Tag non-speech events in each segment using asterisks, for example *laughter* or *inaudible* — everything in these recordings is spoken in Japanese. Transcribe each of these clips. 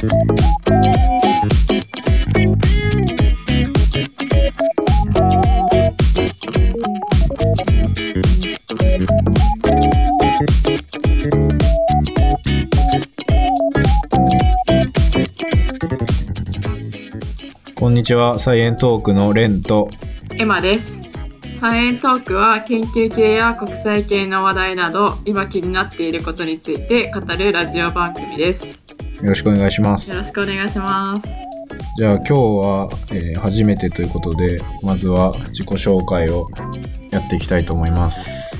こんにちは、サイエントークのレンと、エマです。サイエントークは研究系や国際系の話題など今気になっていることについて語るラジオ番組です。よろしくお願いしますよ。ろしくお願いします。じゃあ今日は、えー初めてということで、まずは自己紹介をやっていきたいと思います。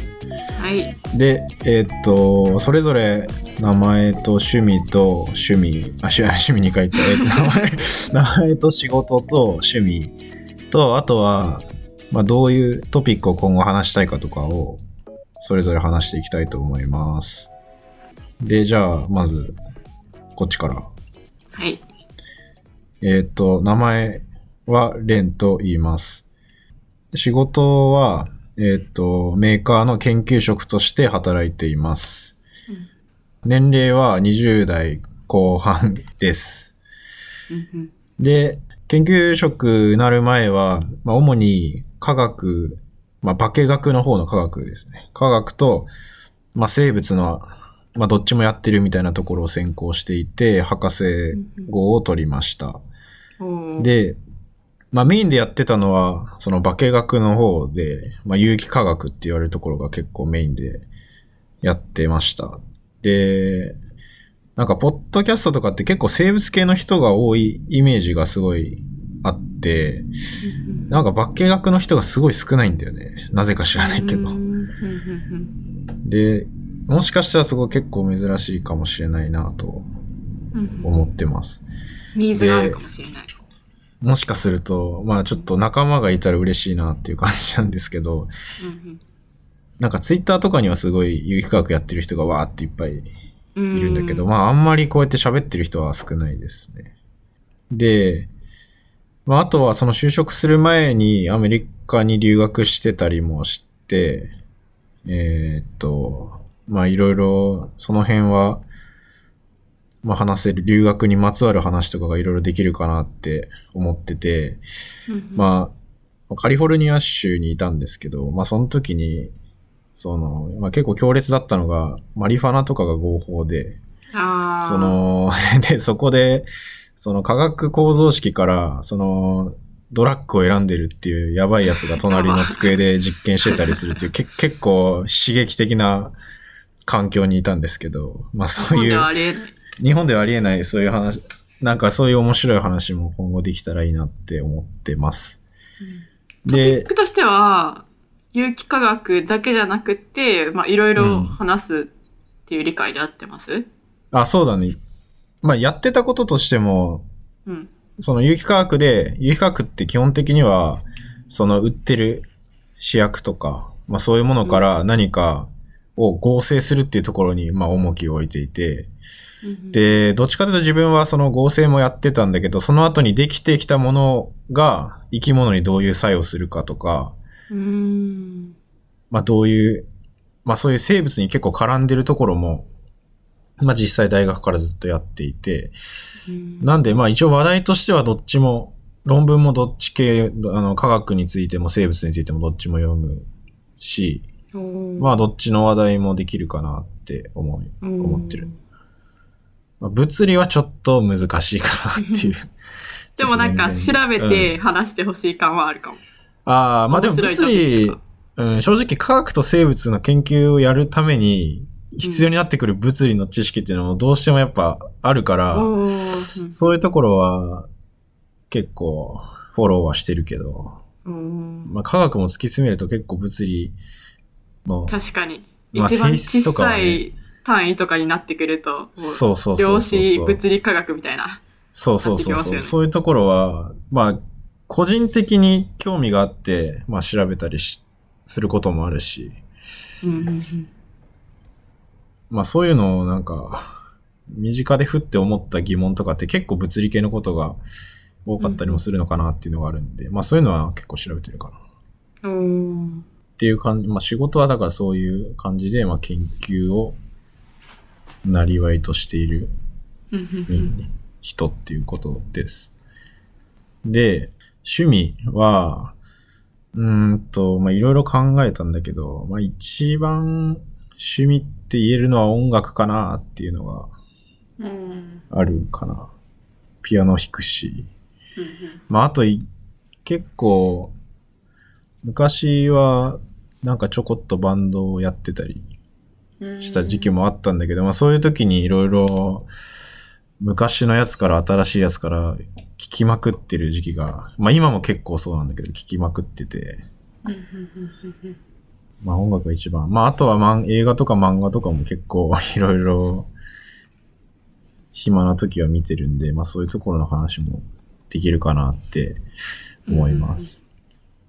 はい。で、えーっと、それぞれ名前と趣味と趣味、あ、趣 *laughs* 趣味に書いて、えーっと名前、*laughs* 名前と仕事と趣味と、あとは、まあ、どういうトピックを今後話したいかとかを、それぞれ話していきたいと思います。で、じゃあ、まず、こっちから。はい。えーっと、名前はレンと言います。仕事は、えーっと、メーカーの研究職として働いています。年齢は20代後半です。うんうんで、研究職になる前は、まあ、主に科学、まあ、化学の方の科学ですね。科学と、まあ、生物の、まあ、どっちもやってるみたいなところを専攻していて、博士号を取りました。おー、で、まあメインでやってたのは、その化学の方で、まあ有機化学って言われるところが結構メインでやってました。で、なんかポッドキャストとかって結構生物系の人が多いイメージがすごいあって、なんか化学の人がすごい少ないんだよね。なぜか知らないけど。うんうんうんで、もしかしたらそこ結構珍しいかもしれないなとうんうん思ってます。ニーズがあるかもしれない。もしかすると、まあちょっと仲間がいたら嬉しいなっていう感じなんですけど、うんなんかツイッターとかにはすごい有機化学やってる人がわーっていっぱいうんいるんだけど、まああんまりこうやって喋ってる人は少ないですね。で、まああとはその就職する前にアメリカに留学してたりもして、えーっと、まあいろいろその辺は、まあ話せる留学にまつわる話とかがいろいろできるかなって思ってて、まあ、カリフォルニア州にいたんですけど、まあその時に、その、まあ結構強烈だったのが、マリファナとかが合法で、その、*laughs* で、そこで、その化学構造式から、その、ドラッグを選んでるっていうやばいやつが隣の机で実験してたりするっていう、け結構刺激的な環境にいたんですけど、まあ日そういう本では、ありえない。日本ではありえないそういう話、なんかそういう面白い話も今後できたらいいなって思ってます。で、僕としては、有機化学だけじゃなくて、まあ、いろいろ話すっていう理解で合ってます？あ、そうだね。まあ、やってたこととしても、うん。その有機化学で、有機化学って基本的には、その売ってる試薬とか、まあそういうものから何かを合成するっていうところに、まあ重きを置いていて、うん、で、どっちかというと自分はその合成もやってたんだけど、その後にできてきたものが生き物にどういう作用するかとか、うーん。まあどういう、まあそういう生物に結構絡んでるところも、まあ実際大学からずっとやっていて、うん。なんでまあ一応話題としてはどっちも、論文もどっち系、あの科学についても生物についてもどっちも読むし、まあどっちの話題もできるかなって思い、うん。思ってる。まあ、物理はちょっと難しいかなっていう。*laughs* でもなんか調べて話してほしい感はあるかも。ああ、まあでも物理ク、うん、正直科学と生物の研究をやるために必要になってくる物理の知識っていうのもどうしてもやっぱあるから、おーそういうところは結構フォローはしてるけど、うん。まあ科学も突き詰めると結構物理の、確かに。まあ一番小さい単位とかになってくると、そうそうそ量うそう子。物理科学みたいな。そうそうそうそう、いうところは、まあ、個人的に興味があって、まあ調べたりしすることもあるし、うんうんうんまあそういうのをなんか、身近でふって思った疑問とかって結構物理系のことが多かったりもするのかなっていうのがあるんで、まあそういうのは結構調べてるかな。っおーていう感じ、まあ仕事はだからそういう感じで、まあ研究をなりわいとしている人っていうことです。で、趣味は、うーんと、まあ、いろいろ考えたんだけど、まあ、一番趣味って言えるのは音楽かなっていうのがうん。あるかな。ピアノ弾くし。まあ、あとい、結構、昔は、なんかちょこっとバンドをやってたりうんした時期もあったんだけど、まあそういう時にいろいろ昔のやつから新しいやつから聞きまくってる時期が、まあ今も結構そうなんだけど聞きまくってて、まあ音楽が一番。まああとは漫映画とか漫画とかも結構 *laughs* いろいろ暇な時は見てるんで、まあそういうところの話もできるかなって思います。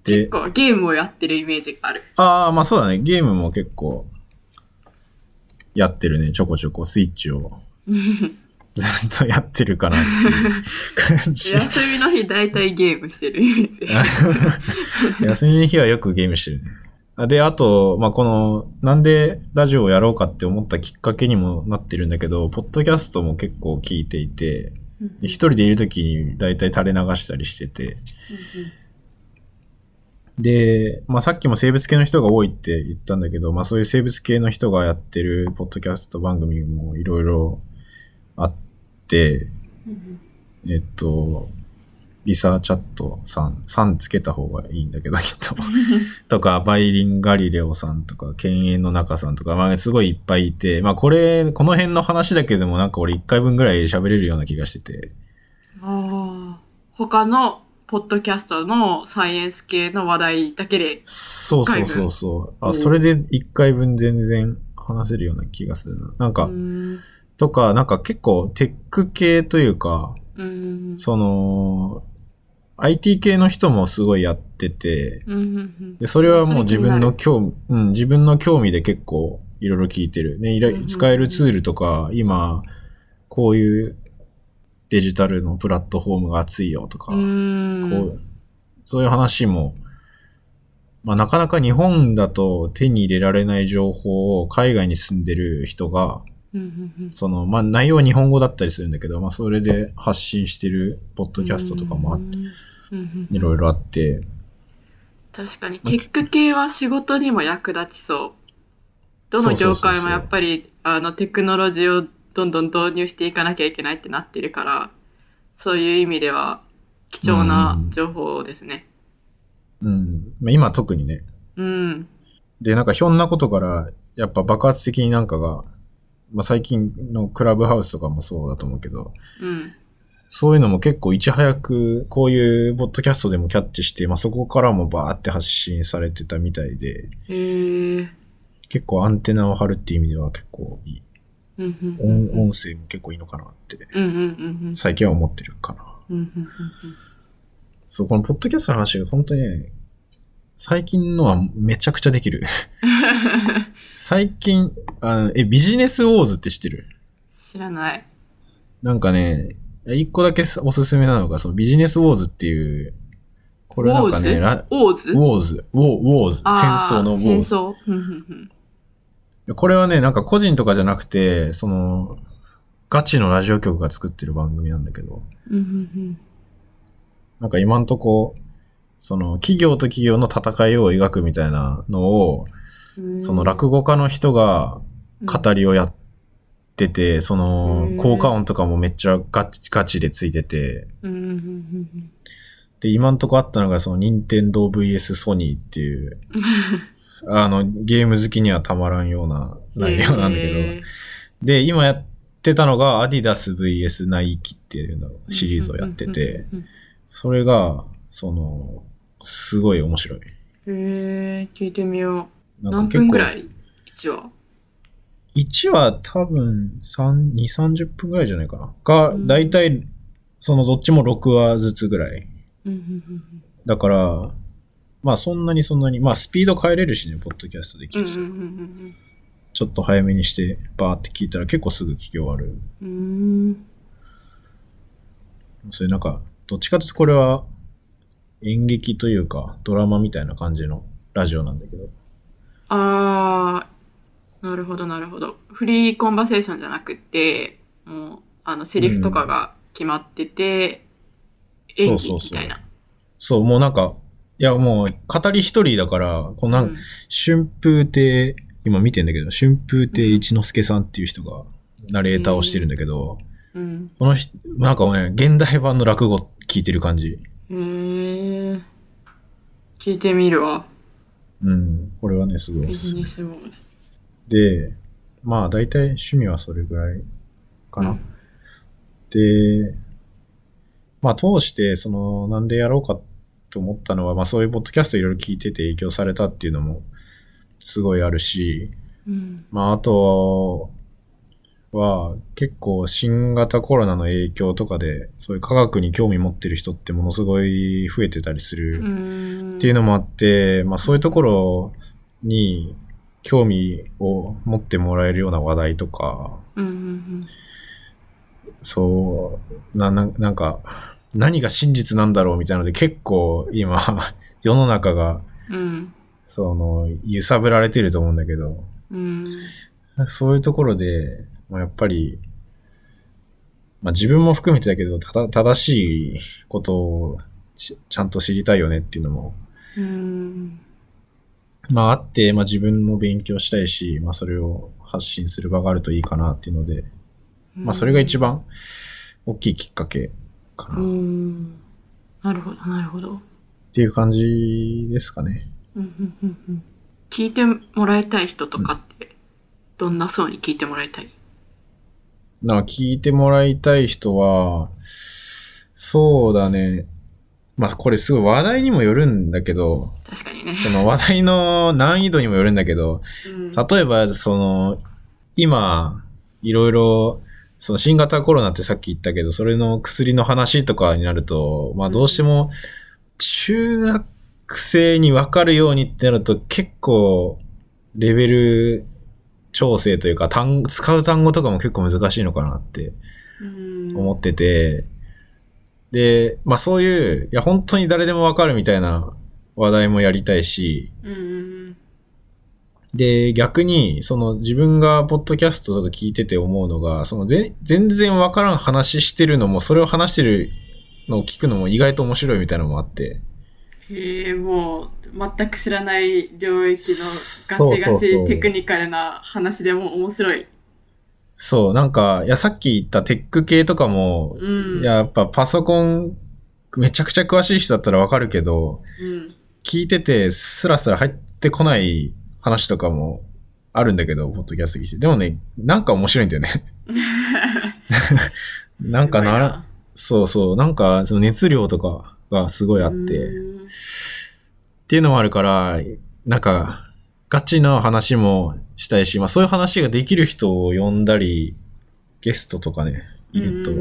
で結、構ゲームをやってるイメージがある。ああ、まあそうだね。ゲームも結構やってるね。ちょこちょこスイッチをずっとやってるかなっていう感じ。休みの日大体ゲームしてるイメージ。*laughs* 休みの日はよくゲームしてるね。あで、あと、まあ、この、なんでラジオをやろうかって思ったきっかけにもなってるんだけど、ポッドキャストも結構聞いていて、で一人でいる時に大体垂れ流したりしてて、で、まあ、さっきも生物系の人が多いって言ったんだけど、まあ、そういう生物系の人がやってるポッドキャスト番組もいろいろあって、えっと、リサーチャットさん、さんつけた方がいいんだけど、きっと。*laughs* とか、バイリンガリレオさんとか、犬猿の仲さんとか、まあ、すごいいっぱいいて、まあ、これ、この辺の話だけでもなんか俺一回分ぐらい喋れるような気がしてて、ああ。他のポッドキャストのサイエンス系の話題だけで。そうそうそうそう。あ、おそれで一回分全然話せるような気がするな。なんか、うんとか、なんか結構テック系というか、うんその、IT 系の人もすごいやってて、うんうんで、それはもう自分の興味、うん、自分の興味で結構いろいろ聞いてる。ね、使えるツールとか、今、こういうデジタルのプラットフォームが熱いよとか、こう、そういう話も、まあなかなか日本だと手に入れられない情報を海外に住んでる人が、その、まあ内容は日本語だったりするんだけど、まあそれで発信してるポッドキャストとかもあいろいろあって、確かに、テック系は仕事にも役立ちそう。どの業界もやっぱり、あの、テクノロジーをどんどん導入していかなきゃいけないってなってるから、そういう意味では貴重な情報ですね。うん。まあ今特にね。うん。で、なんかひょんなことから、やっぱ爆発的になんかが、まあ最近のクラブハウスとかもそうだと思うけど、うん。そういうのも結構いち早く、こういうポッドキャストでもキャッチして、まあそこからもバーって発信されてたみたいで。結構アンテナを張るっていう意味では結構いい。音音声も結構いいのかなって、最近は思ってるかな。そう、このポッドキャストの話が本当にね、最近のはめちゃくちゃできる。*laughs* 最近、あの、え、ビジネスウォーズって知ってる？知らない。なんかね、一個だけおすすめなのが、そのビジネスウォーズっていう、これなんかね、ラオーズ？ウォーズ、ウォー、ウォーズ、戦争のウォーズ。これはね、なんか個人とかじゃなくて、その、ガチのラジオ局が作ってる番組なんだけど、うんうんなんか今んとこ、その企業と企業の戦いを描くみたいなのを、うん。その落語家の人が語りをやってて、そのうん効果音とかもめっちゃガチガチでついてて、で、今んとこあったのがその任天堂 VS ソニーっていう、*laughs* あの、ゲーム好きにはたまらんようなうん内容なんだけど、へで、今やってたのがアディダス VS ナイキっていうのーシリーズをやってて、それが、その、すごい面白い。へえ聞いてみよう。何分ぐらい ?1 話？1は多分3、2、30分ぐらいじゃないかな。が、うんだいたい、そのどっちも6話ずつぐらい。だから、まあそんなにそんなに、まあスピード変えれるしね、ポッドキャストで聞いてさうんうんちょっと早めにして、バーって聞いたら結構すぐ聞き終わる。うんうんうんそれなんか、どっちかというとこれは演劇というか、ドラマみたいな感じのラジオなんだけど。あー、なるほどなるほど。フリーコンバセーションじゃなくて、もう、あの、セリフとかが決まってて、そ演技うそうそうみたいな。そう、もうなんか、いやもう、語り一人だから、このなんうん春風亭、今見てんだけど、春風亭一之輔さんっていう人が、ナレーターをしてるんだけど、うん。この人、なんかね、現代版の落語聞いてる感じ。へえ。聞いてみるわ。うん。これはね、すごいおビすすめ。で、まあ大体趣味はそれぐらいかな。うんで、まあ通して、その、なんでやろうかと思ったのは、まあそういうポッドキャストいろいろ聞いてて影響されたっていうのもすごいあるし、うん。まああとは結構新型コロナの影響とかで、そういう科学に興味持ってる人ってものすごい増えてたりする。うん。っていうのもあって、まあそういうところに興味を持ってもらえるような話題とか、うんうんそう、な、ななんか、何が真実なんだろうみたいなので結構今、*laughs* 世の中が、うん。うん。その、揺さぶられてると思うんだけど、うん。そういうところで、まあ、やっぱり、まあ自分も含めてだけど、ただ正しいことをちちゃんと知りたいよねっていうのもうん。まああって、まあ自分も勉強したいし、まあそれを発信する場があるといいかなっていうので、まあそれが一番大きいきっかけかなうっん。なるほど、なるほど。ていう感じですかね。うんうんうんうん聞いてもらいたい人とかって、どんな層に聞いてもらいたい？なあ聞いてもらいたい人は、そうだね。まあこれすごい話題にもよるんだけど、確かにね。その話題の難易度にもよるんだけど、うん例えば、その、今、いろいろ、その新型コロナってさっき言ったけど、それの薬の話とかになると、まあどうしても、中学生に分かるようにってなると結構、レベル調整というか、単使う単語とかも結構難しいのかなってうん思ってて、で、まあそういう、いや本当に誰でも分かるみたいな話題もやりたいし、うんうんで、逆に、その自分がポッドキャストとか聞いてて思うのが、そのぜ全然わからん話してるのも、それを話してるのを聞くのも意外と面白いみたいなのもあって。へえ、もう、全く知らない領域のガチガチテクニカルな話でも面白い。そう、なんか、いや、さっき言ったテック系とかも、うん。いや、やっぱパソコン、めちゃくちゃ詳しい人だったらわかるけど、うん。聞いててスラスラ入ってこない話とかもあるんだけど、ポッドキャスト聞いて。でもね、なんか面白いんだよね。*laughs* なんかな、そうそう、なんかその熱量とかがすごいあって、うん。っていうのもあるから、なんか、ガチな話もしたいし、まあそういう話ができる人を呼んだり、ゲストとかね、いると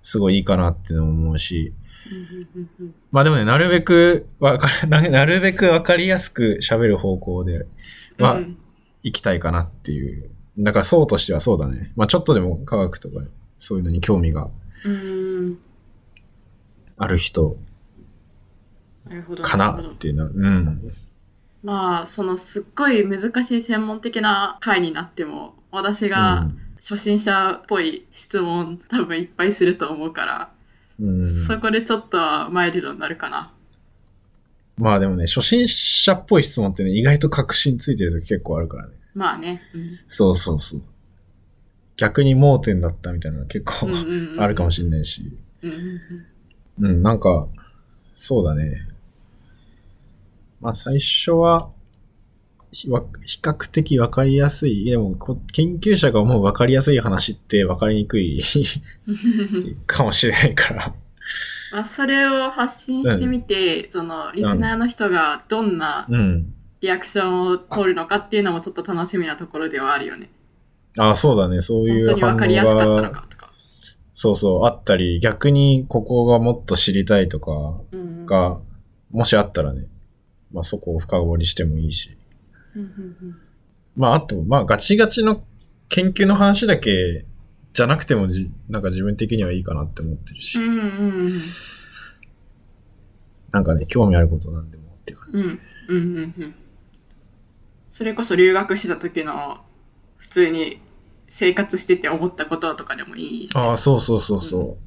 すごいいいかなって思うし、う *laughs* まあでもね、なるべくわか、*laughs* ななるべくわかりやすく喋る方向ではうん行きたいかなっていう。だからそうとしてはそうだね。まあちょっとでも科学とかそういうのに興味がうんある人。かなっていうのは、うん。まあ、そのすっごい難しい専門的な回になっても、私が初心者っぽい質問多分いっぱいすると思うから、そこでちょっとはマイルドになるかな。まあでもね、初心者っぽい質問ってね、意外と確信ついてる時結構あるからね。まあね。うんそうそうそう。逆に盲点だったみたいなのが結構あるかもしれないし。うんなんか、そうだね。まあ最初は、比較的わかりやすい。でもこ、研究者が思うわかりやすい話ってわかりにくい *laughs* かもしれないから。まあ、それを発信してみて、その、リスナーの人がどんなうん。リアクションを取るのかっていうのもちょっと楽しみなところではあるよね。あそうだね。そういう本当にわかりやすかったのかとか。そうそう、あったり、逆にここがもっと知りたいとかうんが、もしあったらね、まあそこを深掘りしてもいいし。うんうんまああと、まあガチガチの研究の話だけじゃなくてもじ、なんか自分的にはいいかなって思ってるし、うんうんうん。なんかね、興味あることなんでもっていうか、うんうんうんうんそれこそ留学してた時の普通に生活してて思ったこととかでもいいし、ね。ああ、そうそうそうそ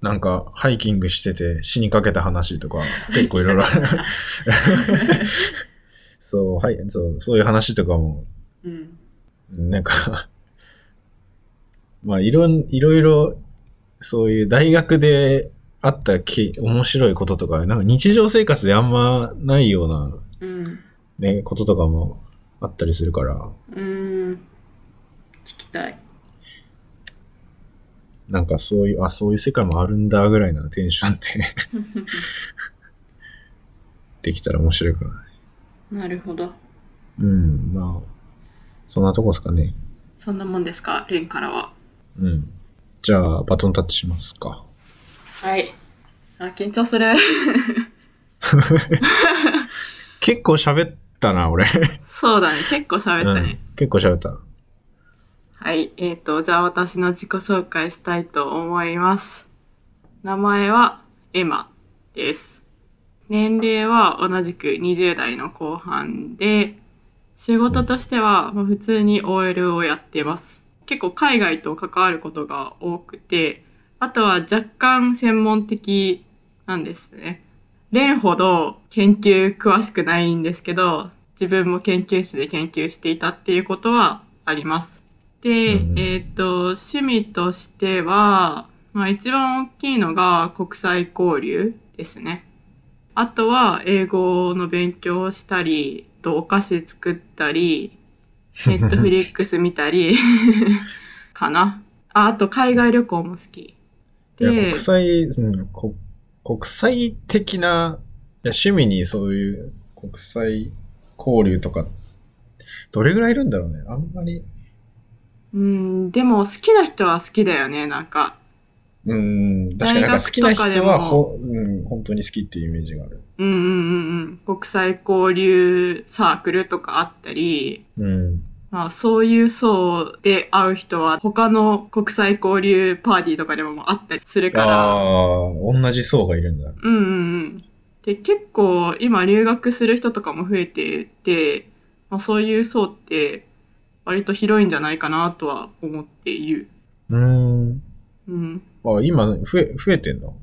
う。なんか、ハイキングしてて死にかけた話とか、*laughs* 結構いろいろある。*laughs* そう、はい、そう、そういう話とかも、うん。なんか、まあ、いろん、いろいろ、そういう大学であったき面白いこととか、なんか日常生活であんまないような、うん。ね、こととかもあったりするから、うーん。聞きたい。なんかそういう、あ、そういう世界もあるんだぐらいなテンションで *laughs* できたら面白いかな。なるほど。うん、まあ、そんなとこですかね。そんなもんですか、レンからは。うん。じゃあ、バトンタッチしますか。はい。あ、緊張する。結構喋ったな、俺。そうだね。結構喋ったね。うん、結構喋った。はい。えっ、と、じゃあ私の自己紹介したいと思います。名前はエマです。年齢は同じく20代の後半で、仕事としては普通に OL をやってます。結構海外と関わることが多くて、あとは若干専門的なんですね。レンほど研究詳しくないんですけど、自分も研究室で研究していたっていうことはあります。で、うんえっ、と、趣味としては、まあ一番大きいのが国際交流ですね。あとは英語の勉強をしたり、とお菓子作ったり、*laughs* ネットフリックス見たり、*laughs* かな。あ、あと海外旅行も好き。で国、際、うん、こ国際的な、趣味にそういう国際交流とか、どれぐらいいるんだろうね。あんまり。うん、でも好きな人は好きだよね、なんか。うん、確かになんか好きな人大学とかでもはほ、うん、本当に好きっていうイメージがある。うんうんうんうん。国際交流サークルとかあったり、うん。まあそういう層で会う人は他の国際交流パーティーとかでもあったりするから。ああ、同じ層がいるんだ。うんうんうん。で、結構今留学する人とかも増えてて、まあ、そういう層って割と広いんじゃないかなとは思っている。うーん。うん。あ、今、増え、増えてんの？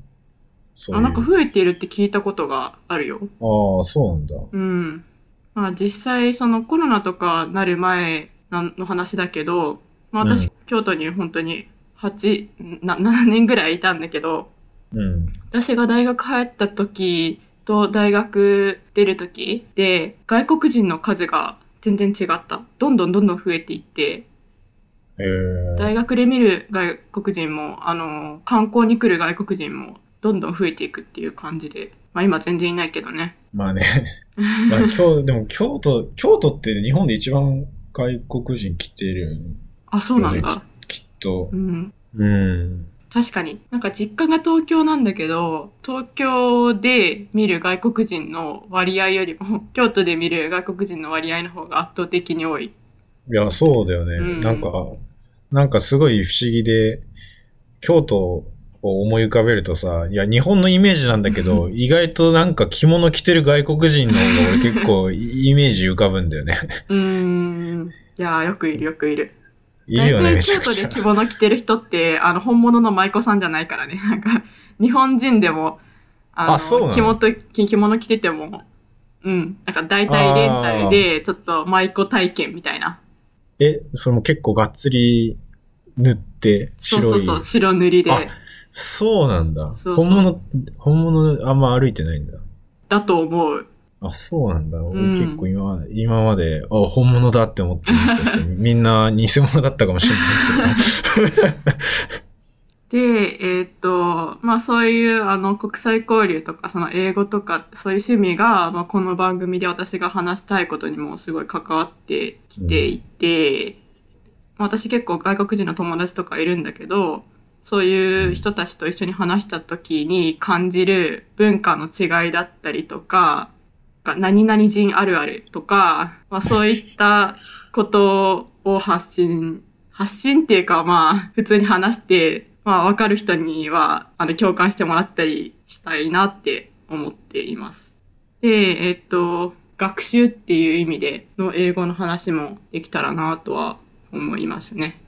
そういう。あ、なんか増えているって聞いたことがあるよ。ああ、そうなんだ。うん。まあ実際そのコロナとかなる前なの話だけど、まあ私、う京都に本当に8、な7年ぐらいいたんだけど、うん。私が大学入った時と大学出る時で外国人の数が全然違った。どんどんどんどん増えていって、えー、大学で見る外国人も、あの、観光に来る外国人もどんどん増えていくっていう感じで、まあ今全然いないけどね。まあね。*laughs* まあ京、でも京都、京都って日本で一番外国人来てるよね。あ、そうなんだ。きっとう。ん。うん。確かに。なんか実家が東京なんだけど、東京で見る外国人の割合よりも、京都で見る外国人の割合の方が圧倒的に多い。いや、そうだよね。うんなんか、なんかすごい不思議で、京都を思い浮かべるとさ、いや、日本のイメージなんだけど、*laughs* 意外となんか着物着てる外国人の方が俺結構イメージ浮かぶんだよね。*laughs* うーん。いやー、よくいるよくいる。いるよね、京都で。着物着てる人って、あの、本物の舞妓さんじゃないからね。なんか、日本人でも、あそう着物着着物着てても、うん。なんか大体レンタルで、ちょっと舞妓体験みたいな。え、それも結構がっつり塗って、白い。そうそうそう、白塗りで。あそうなんだ。そうそう本物、本物あんま歩いてないんだ。だと思う。あ、そうなんだ。俺うん結構今、今まで、あ、本物だって思ってましたけど、*laughs* みんな偽物だったかもしれないけど。で、えーっと、まあそういうあの国際交流とかその英語とかそういう趣味が、まあ、この番組で私が話したいことにもすごい関わってきていて、まあ私結構外国人の友達とかいるんだけど、そういう人たちと一緒に話した時に感じる文化の違いだったりとか、何々人あるあるとか、まあそういったことを発信、発信っていうかまあ普通に話して、まあわかる人にはあの共感してもらったりしたいなって思っています。で、えっと、学習っていう意味での英語の話もできたらなとは思いますね。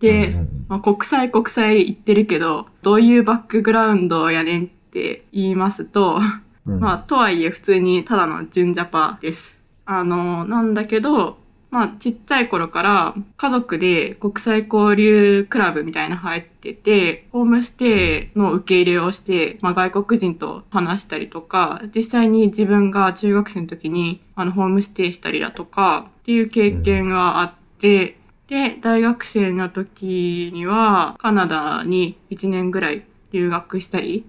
で、まあ、国際国際言ってるけど、どういうバックグラウンドやねんって言いますと、うんまあ、とはいえ普通にただの純ジャパです。あの、なんだけど、まあ、ちっちゃい頃から家族で国際交流クラブみたいなの入ってて、ホームステイの受け入れをして、まあ、外国人と話したりとか、実際に自分が中学生の時にあのホームステイしたりだとかっていう経験があって、で、大学生の時にはカナダに1年ぐらい留学したり、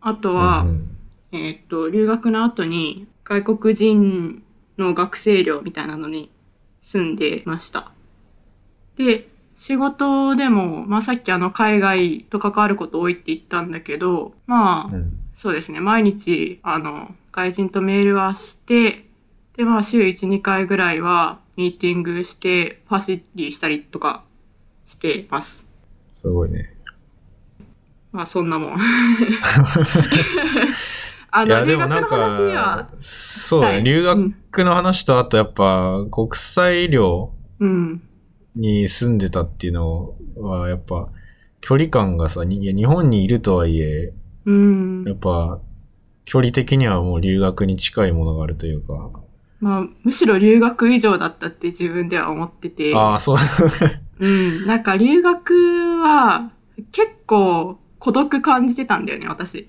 あとは、うん。えーっと、留学の後に外国人の学生寮みたいなのに住んでました。で、仕事でも、まあさっきあの海外と関わること多いって言ったんだけど、まあ、うんそうですね、毎日、あの、外人とメールはして、で、まあ週1、2回ぐらいはミーティングして、ファシリしたりとかしてます。すごいね。まあそんなもん。*laughs* あの、留学のでもなんか話は、、そうだね。したい留学の話と、あとやっぱ、国際寮うん。に住んでたっていうのは、やっぱ、距離感がさ、日本にいるとはいえ、うんや。っぱ、距離的にはもう留学に近いものがあるというか。まあ、むしろ留学以上だったって自分では思ってて。ああ、そう。*laughs* うん。なんか留学は結構孤独感じてたんだよね、私。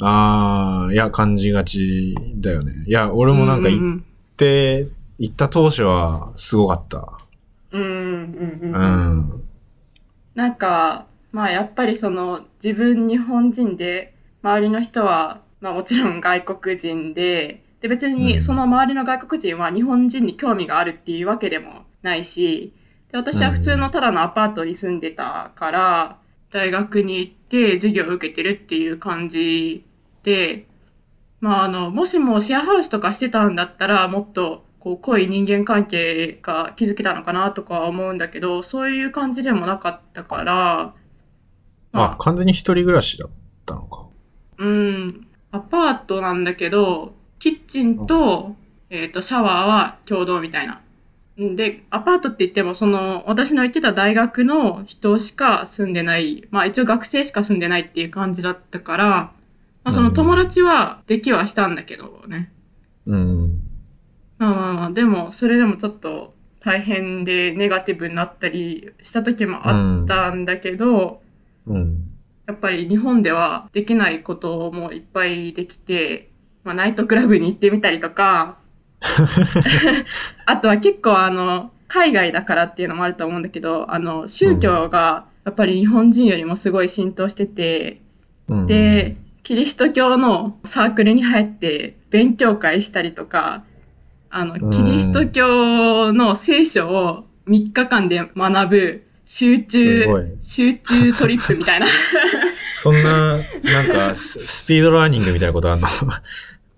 ああ、いや、感じがちだよね。いや、俺もなんかう行っんて、行った当初はすごかった。うんうん。うんううん。ん。なんか、まあやっぱりその自分日本人で、周りの人は、まあもちろん外国人で、で別うんにその周りの外国人は日本人に興味があるっていうわけでもないし、で私は普通のただのアパートに住んでたから、大学に行って授業を受けてるっていう感じで、まああの、もしもシェアハウスとかしてたんだったら、もっとこう濃い人間関係が築けたのかなとかは思うんだけど、そういう感じでもなかったから、あ、完全に一人暮らしだったのか。うん、アパートなんだけど、キッチンと、えっ、と、シャワーは共同みたいな。んで、アパートって言っても、その、私の行ってた大学の人しか住んでない、まあ一応学生しか住んでないっていう感じだったから、まあその友達はできはしたんだけどね。うん。まあまあまあ、でも、それでもちょっと大変でネガティブになったりした時もあったんだけど、うん。やっぱり日本ではできないこともいっぱいできて、まあナイトクラブに行ってみたりとか、*laughs* あとは結構あの、海外だからっていうのもあると思うんだけど、あの、宗教がやっぱり日本人よりもすごい浸透してて、うん、で、キリスト教のサークルに入って勉強会したりとか、あの、うん。キリスト教の聖書を3日間で学ぶ集中集中トリップみたいな。*laughs* そんな、なんかス、スピードラーニングみたいなことあんの？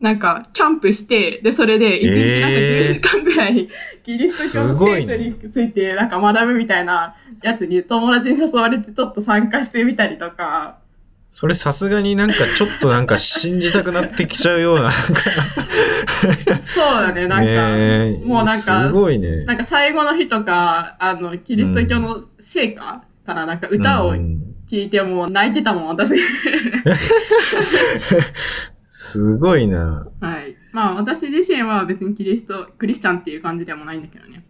なんか、キャンプして、で、それで、1日なんかえー10時間ぐらい、キリスト教の聖書について、なんか学ぶみたいなやつに友達に誘われてちょっと参加してみたりとか、それさすがになんかちょっとなんか信じたくなってきちゃうような、なんかそうだね、なんか、もうなんか、すごいね。なんか最後の日とか、あの、キリスト教の聖歌からなんか歌をうん。聞いてもう泣いてたもん、私。*laughs* すごいな。はい。まあ私自身は別にキリスト、クリスチャンっていう感じでもないんだけどね。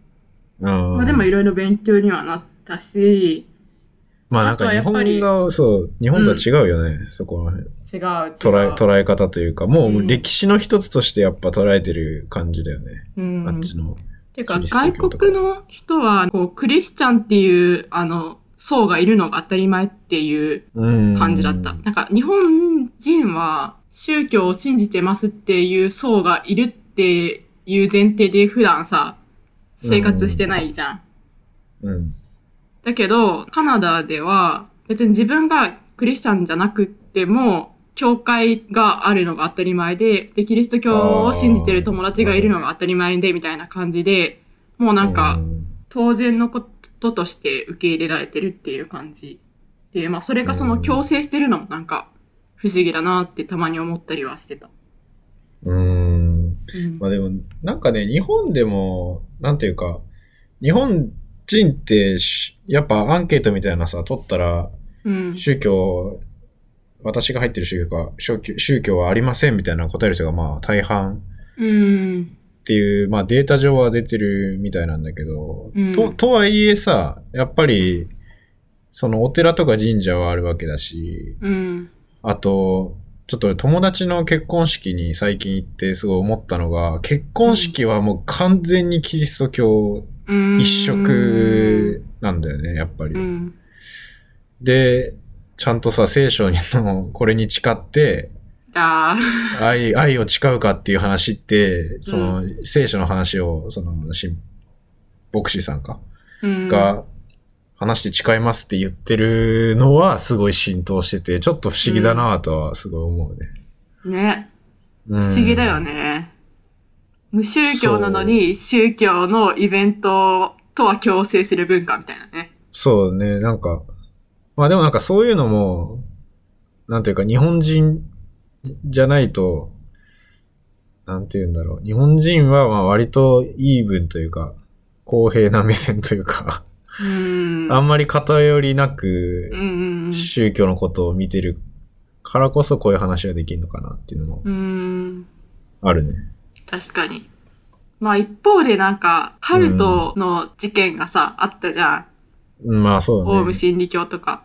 うん。まあでもいろいろ勉強にはなったし、まあなんか日本が、そう、日本とは違うよね、そこら辺。違う、違う。捉え、捉え方というか、もううん歴史の一つとしてやっぱ捉えてる感じだよね。うんあっちの。てか、キリスト教外国の人は、こう、クリスチャンっていう、あの、層がいるのが当たり前っていううん。感じだった。なんか、日本人は宗教を信じてますっていう層がいるっていう前提で普段さ、生活してないじゃん。うん。だけど、カナダでは、別に自分がクリスチャンじゃなくっても、教会があるのが当たり前で、で、キリスト教を信じてる友達がいるのが当たり前で、みたいな感じで、もうなんかう、ん当然のこととして受け入れられてるっていう感じ。で、まあそれがその強制してるのもなんか不思議だなってたまに思ったりはしてた。うん。うんまあでも、なんかね、日本でも、なんていうか、日本人ってし、やっぱアンケートみたいなさ、取ったら、うん。宗教、私が入ってる宗教が、宗教宗教はありませんみたいな答える人がまあ大半うん。っていう、まあデータ上は出てるみたいなんだけど、うんと、とはいえさ、やっぱり、そのお寺とか神社はあるわけだし、うん。あと、ちょっと友達の結婚式に最近行ってすごい思ったのが、結婚式はもう完全にキリスト教うん。一色なんだよね、やっぱり。うん。で、ちゃんとさ、聖書のこれに誓って。愛、愛を誓うかっていう話って、その、聖書の話を、その、し牧師さんか、うん。が、話して誓いますって言ってるのはすごい浸透してて、ちょっと不思議だなとはすごい思うね。ね。不不思議だよ。ね。無宗教なのに宗教のイベントとは共生する文化みたいなね。そうね、なんか、まあでもなんかそういうのも、なんていうか日本人じゃないと、なんていうんだろう。日本人はまあ割とイーブンというか、公平な目線というか、うん。あんまり偏りなく宗教のことを見てるからこそこういう話ができるのかなっていうのも。あるね。確かに。まあ一方でなんか、カルトの事件がさ、あったじゃん。うんまあそうオウだね。ム真理教とか。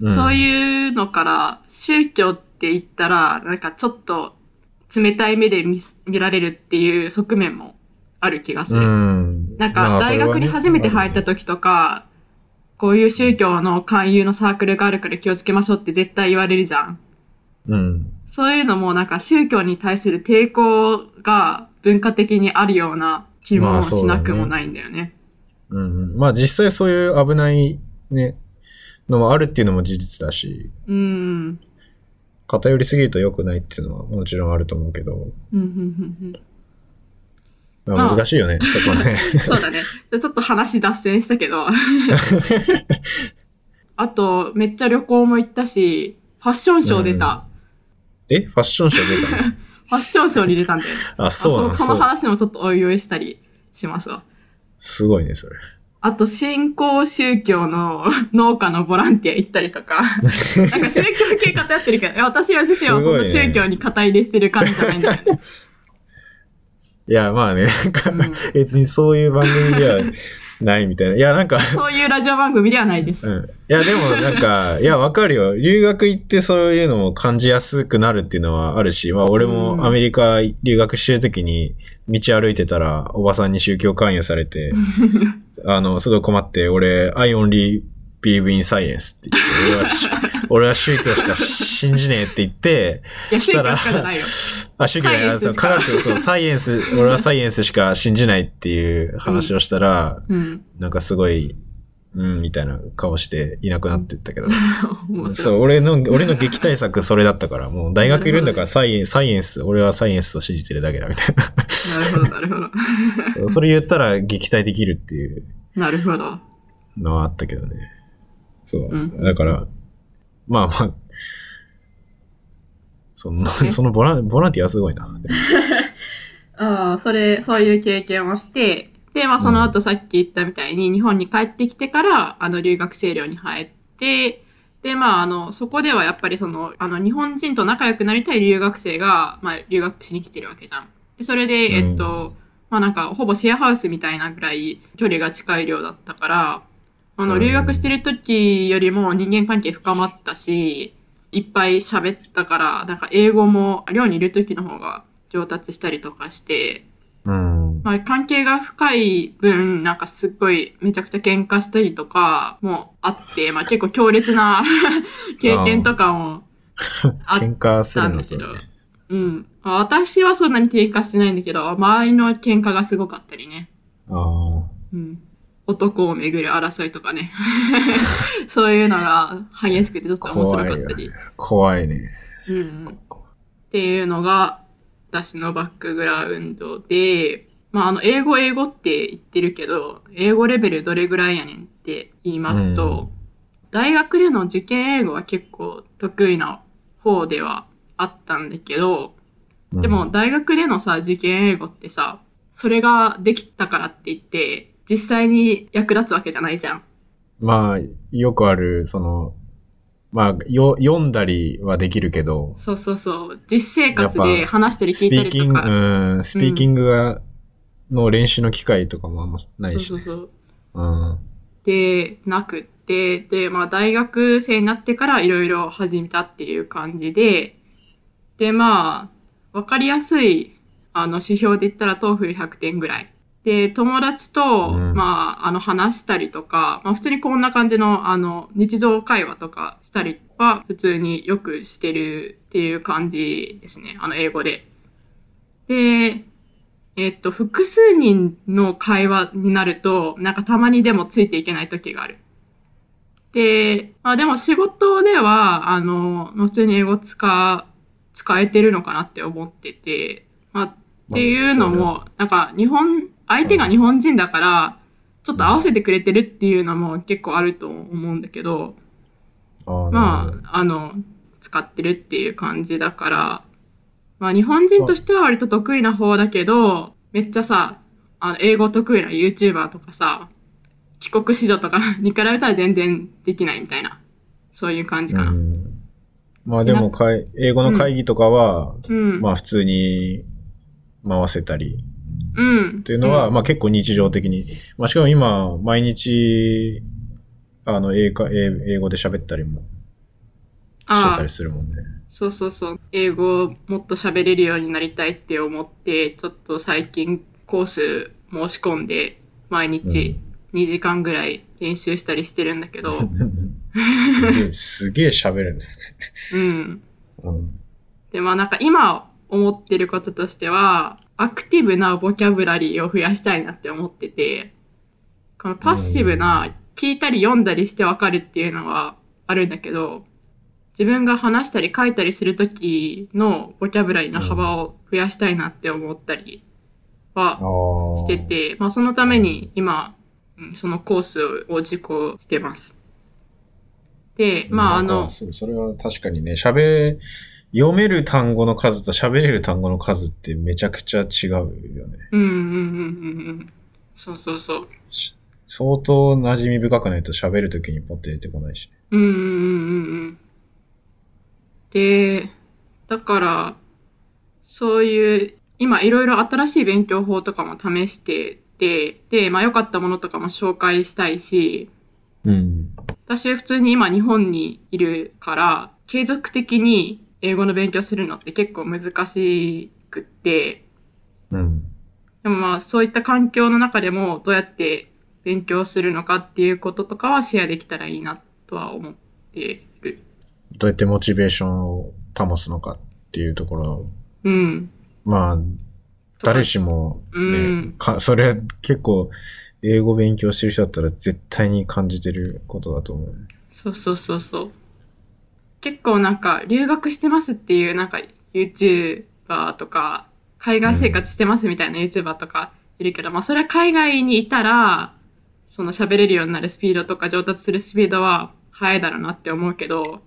うんそういうのから、宗教って言ったら、なんかちょっと冷たい目で見られるっていう側面もある気がする。うん。なんまあか大学に初めて入ったと。時とか、こういう宗教の勧誘のサークルがあるから気をつけましょうって絶対言われるじゃん。うん。そういうのもなんか宗教に対する抵抗が文化的にあるような気もしなくもないんだよね。うんうん。まあ実際そういう危ないね、のもあるっていうのも事実だし、うん。偏りすぎると良くないっていうのはもちろんあると思うけど、難しいよね、そこね。*laughs* そうだね。で *laughs* ちょっと話脱線したけど。*laughs* あと、めっちゃ旅行も行ったし、ファッションショー出た。え？ファッションショー出たの？ファッションショーに出たんだよね。あ、そうなんあそその。話もちょっとおいおいしたりしますわ。すごいね、それ。あと、新興宗教の農家のボランティア行ったりとか、なんか宗教系偏ってるけど、いや私は自身はそんな宗教に肩入れしてる感じじゃないんだよね。いや、まあね、なん別にそういう番組では *laughs* ないみたいな。いや、なんか、そういうラジオ番組ではないです。うん。いや、でもなんか、いや、わかるよ。留学行ってそういうのも感じやすくなるっていうのはあるし、まあ俺もアメリカ留学してる時に道歩いてたらおばさんに宗教勧誘されて、*laughs* あの、すごい困って、俺、I only believe in science って言って、俺はし、*laughs* 俺は宗教しか信じねえって言って、いや、宗したら教しかじゃないよ。*laughs* あ、宗教じゃない科学、そう、サイエンス、俺はサイエンスしか信じないっていう話をしたら、うん。なんかすごい、うん、みたいな顔していなくなってったけど。*laughs* そう、俺の、俺の撃退策それだったから、もう大学いるんだからサイエンス、サイエンス、俺はサイエンスと信じてるだけだみたいな。なるほど、なるほど。それ言ったら撃退できるっていうなるほど。のはあったけどね。そう。うんだから、まあまあ、その、そのボラン、ボランティアはすごいな。*laughs* ああ、それ、そういう経験をして、で、まあその後さっき言ったみたいに日本に帰ってきてから、あの留学生寮に入って、で、まああの、そこではやっぱりその、あの日本人と仲良くなりたい留学生が、まあ留学しに来てるわけじゃん。で、それで、えっと、まあなんかほぼシェアハウスみたいなぐらい距離が近い寮だったから、あの、うん留学してる時よりも人間関係深まったし、いっぱい喋ったから、なんか英語も寮にいる時の方が上達したりとかして、うん。まあ関係が深い分、なんかすっごいめちゃくちゃ喧嘩したりとかもあって、まあ結構強烈な *laughs* 経験とかもあっ喧嘩するのたんだけどね。。うん。まあ私はそんなに喧嘩してないんだけど、周りの喧嘩がすごかったりね。ああ。うん。男をめぐる争いとかね。*laughs* そういうのが激しくてちょっと面白かったり。怖いね。うんうん。っていうのが、私のバックグラウンドで、まあ、あの、英語英語って言ってるけど、英語レベルどれぐらいやねんって言いますと、大学での受験英語は結構得意な方ではあったんだけど、でも大学でのさ、受験英語ってさ、それができたからって言って、実際に役立つわけじゃないじゃん。まあ、よくある、その、まあ、よ、読んだりはできるけど、そうそうそう。実生活で話したり聞スいたりピーキング、とか。うん、スピーキングが、の練習の機会とかもあんまないしね。そうそうそう。うん。で、なくって、で、まあ大学生になってからいろいろ始めたっていう感じで、で、まあ、わかりやすい、あの、指標で言ったら、 TOEFL 100点ぐらい。で、友達と、うんまあ、あの、話したりとか、まあ、普通にこんな感じの、あの、日常会話とかしたりは、普通によくしてるっていう感じですね。あの、英語で。で、えっと、複数人の会話になると、なんかたまにでもついていけない時がある。で、まあでも仕事では、あの、普通に英語使、使えてるのかなって思ってて、まあ、っていうのも、なんか日本、相手が日本人だから、ちょっと合わせてくれてるっていうのも結構あると思うんだけど、あまどあ、あの、使ってるっていう感じだから、まあ日本人としては割と得意な方だけど、めっちゃさ、あの、英語得意な YouTuber とかさ、帰国子女とか *laughs* に比べたら全然できないみたいな、そういう感じかな。うんまあでもかい、英語の会議とかは、うん。まあ普通に回せたりうん。っていうのは、んまあ結構日常的に。まあしかも今、毎日、あの、英か英英語で喋ったりもしてたりするもんね。そうそうそう。英語をもっと喋れるようになりたいって思って、ちょっと最近コース申し込んで、毎日2時間ぐらい練習したりしてるんだけど、*laughs* すげえ、すげえ喋るね。うん。うん。で、まあなんか今思ってることとしては、アクティブなボキャブラリーを増やしたいなって思ってて、このパッシブな聞いたり読んだりしてわかるっていうのはあるんだけど、自分が話したり書いたりするときのボキャブラリーの幅を増やしたいなって思ったりは。してて、まあそのために今、うんそのコースを受講してます。で、まああのそれは確かにね、喋、読める単語の数と喋れる単語の数ってめちゃくちゃ違うよね。うんうんうんうんうん。そうそうそう。相当馴染み深くないと喋るときにポッて出てこないし。うんうんうんうんうん。で、だから、そういう、今いろいろ新しい勉強法とかも試してて、で、まあ良かったものとかも紹介したいし、うん。私は普通に今日本にいるから、継続的に英語の勉強するのって結構難しくって、うん。でもまあそういった環境の中でもどうやって勉強するのかっていうこととかはシェアできたらいいなとは思ってる。どうやってモチベーションを保つのかっていうところ。うん。まあ、誰しもね、うんか、それ結構、英語勉強してる人だったら絶対に感じてることだと思う。そうそうそうそう。結構なんか留学してますっていうなんか YouTuber とか、海外生活してますみたいな YouTuber とかいるけど、まあそれは海外にいたら、その喋れるようになるスピードとか上達するスピードは速いだろうなって思うけど、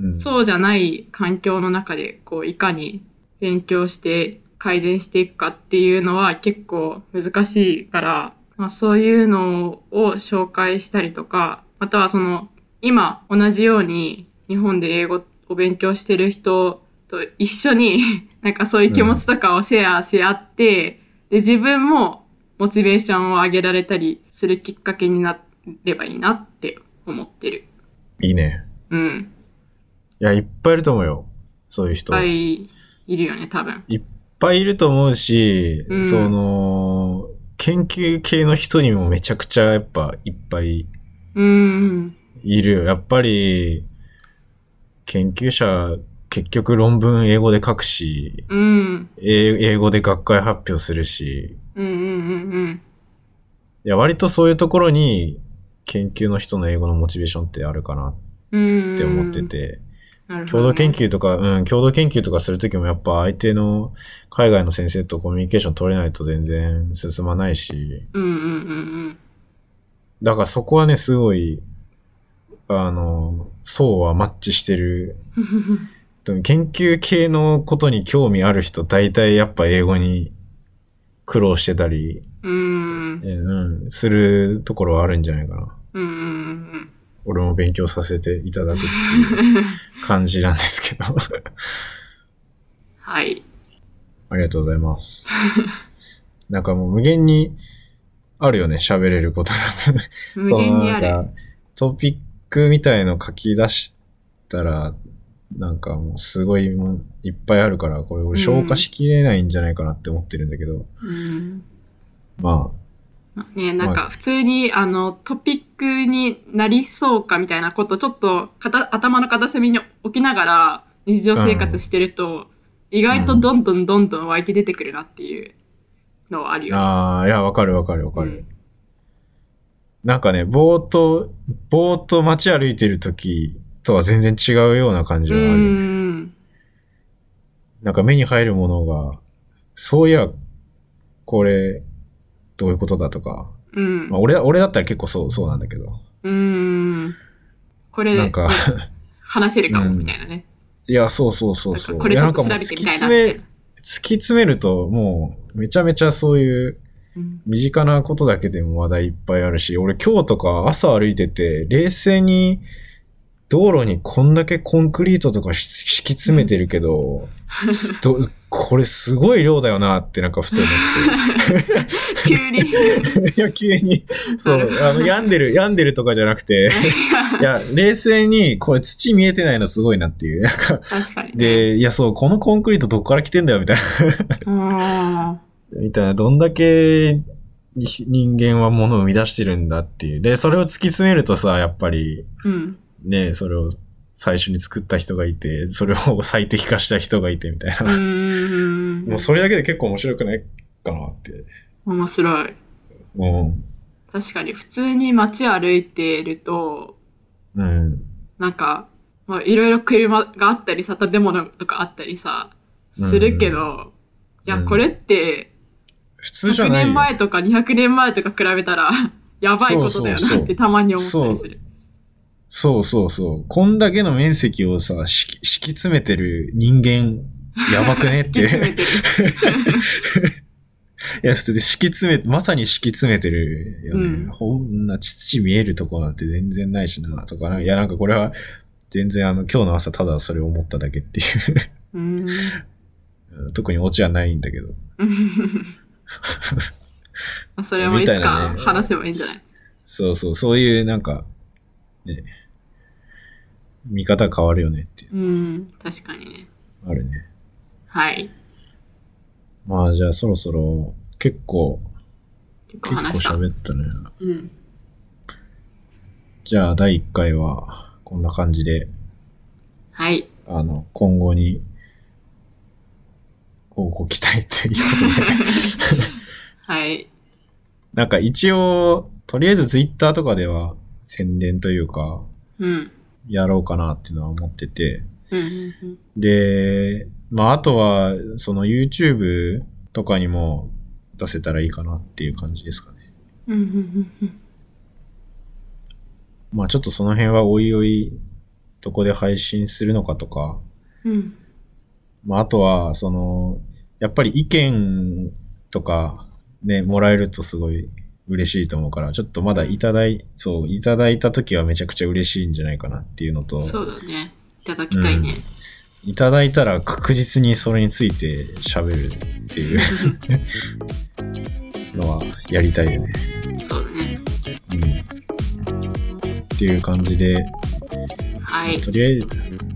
うん。そうじゃない環境の中で、こう、いかに勉強して改善していくかっていうのは結構難しいから、まあそういうのを紹介したりとか、またはその、今同じように日本で英語を勉強してる人と一緒に、*laughs* なんかそういう気持ちとかをシェアし合って、で、自分もモチベーションを上げられたりするきっかけになればいいなって思ってる。いいね。うん。いや、いっぱいいると思うよ。そういういっ人。ぱいいるよね、多分。いっぱいいると思うし、うんその、研究系の人にもめちゃくちゃやっぱいっぱいうん。いるよ。やっぱり、研究者、結局論文英語で書くし、うん。英英語で学会発表するし、うんうんうんいや、割とそういうところに研究の人の英語のモチベーションってあるかなうん。って思ってて、共同研究とか、うん、共同研究とかするときもやっぱ相手の海外の先生とコミュニケーション取れないと全然進まないし、うんうんうん。だからそこはね、すごい、あの、層はマッチしてる。*laughs* 研究系のことに興味ある人、大体やっぱ英語に苦労してたり、うん。えうん、するところはあるんじゃないかな。うん俺も勉強させていただくっていう感じなんですけど。はい。ありがとうございます。なんかもう無限にあるよね、喋れること。無限にある。そのなんかトピックみたいの書き出したら、なんかもうすごいもういっぱいあるから、これ俺消化しきれないんじゃないかなって思ってるんだけど、うん。まね、なんか普通にあのトピックになりそうかみたいなことちょっと頭の片隅に置きながら日常生活してると、意外とどんどんどんどん湧いて出てくるなっていうのはあるあ、よね。ああ、いや、わかるわかるわかる。うんなんかね、ぼーっと、ぼーっと街歩いてる時とは全然違うような感じうはある。ん。なんか目に入るものが、そういや、これ、どういうことだとか。うんまあ、。俺だ、俺だったら結構そう、そうなんだけど。うん。これ、なんか、話せるかもうんみたいなね。いや、そうそうそうそう。これちょっと調べてみたいな突き詰め、突き詰めると、もう、めちゃめちゃそういう、うん身近なことだけでも話題いっぱいあるし、俺今日とか朝歩いてて、冷静に道路にこんだけコンクリートとかし敷き詰めてるけど、す *laughs* どこれすごい量だよなってなんかふと思っ *laughs* 急に。て。*laughs* いや、急に、そう、あの、病んでる、病んでるとかじゃなくて、いや、冷静にこれ土見えてないのすごいなっていう。なんか、確かに、ね。で、いや、そう、このコンクリートどっから来てんだよみたいな。うん。みたいな、どんだけ人間は物を生み出してるんだっていう。で、それを突き詰めるとさ、やっぱり、うん。ね、それを最初に作った人がいて、それを最適化した人がいてみたいな。うん。*laughs* もうそれだけで結構面白くないかなって。面白い。うん。確かに普通に街歩いてると、うん。なんか、まあ、いろいろ車があったりさ、建物とかあったりさ、するけど、いや、うんこれって、普通じゃ100ないよ年。前とか200年前とか比べたら、*laughs* やばいことだよなってたまに思ったりする。そうそうそう。こんだけの面積をさ、敷き詰めてる人間、やばくねって。*laughs* 敷き詰めてる。*laughs* いや、それで敷き詰め、まさに敷き詰めてるよね。うんこんな土見えるとこなんて全然ないしな、とかな。いや、なんかこれは、全然あの、今日の朝ただそれを思っただけっていう。うん。特にオチはないんだけど。ま *laughs* あそれもいつかね話せばいいんじゃない？そうそう、そういうなんか、ね、見方変わるよねっていう、うん。確かにね。あるね。はい。まあじゃあそろそろ、結構、結構結構話した。喋ったね。うん。じゃあ第1回は、こんな感じで、はい。あの、今後に、こうご期待ということで。はい。なんか一応、とりあえずツイッターとかでは宣伝というか、うん。やろうかなっていうのは思ってて。うんうんうん。で、まああとは、その YouTube とかにも出せたらいいかなっていう感じですかね。うんうんうんうん。まあちょっとその辺はおいおい、どこで配信するのかとか、うん。まああとは、その、やっぱり意見とかね、もらえるとすごい嬉しいと思うから、ちょっとまだいただい、そう、いただいた時はめちゃくちゃ嬉しいんじゃないかなっていうのと、そうだね。いただきたいね。いただいたら確実にそれについて喋るっていう *laughs* のはやりたいよね。そうだね。うん。っていう感じで、はい。とりあえず、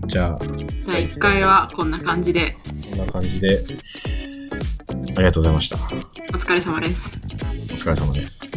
じゃあ、第1回はこんな感じで、こんな感じで、ありがとうございました。お疲れ様です。お疲れ様です。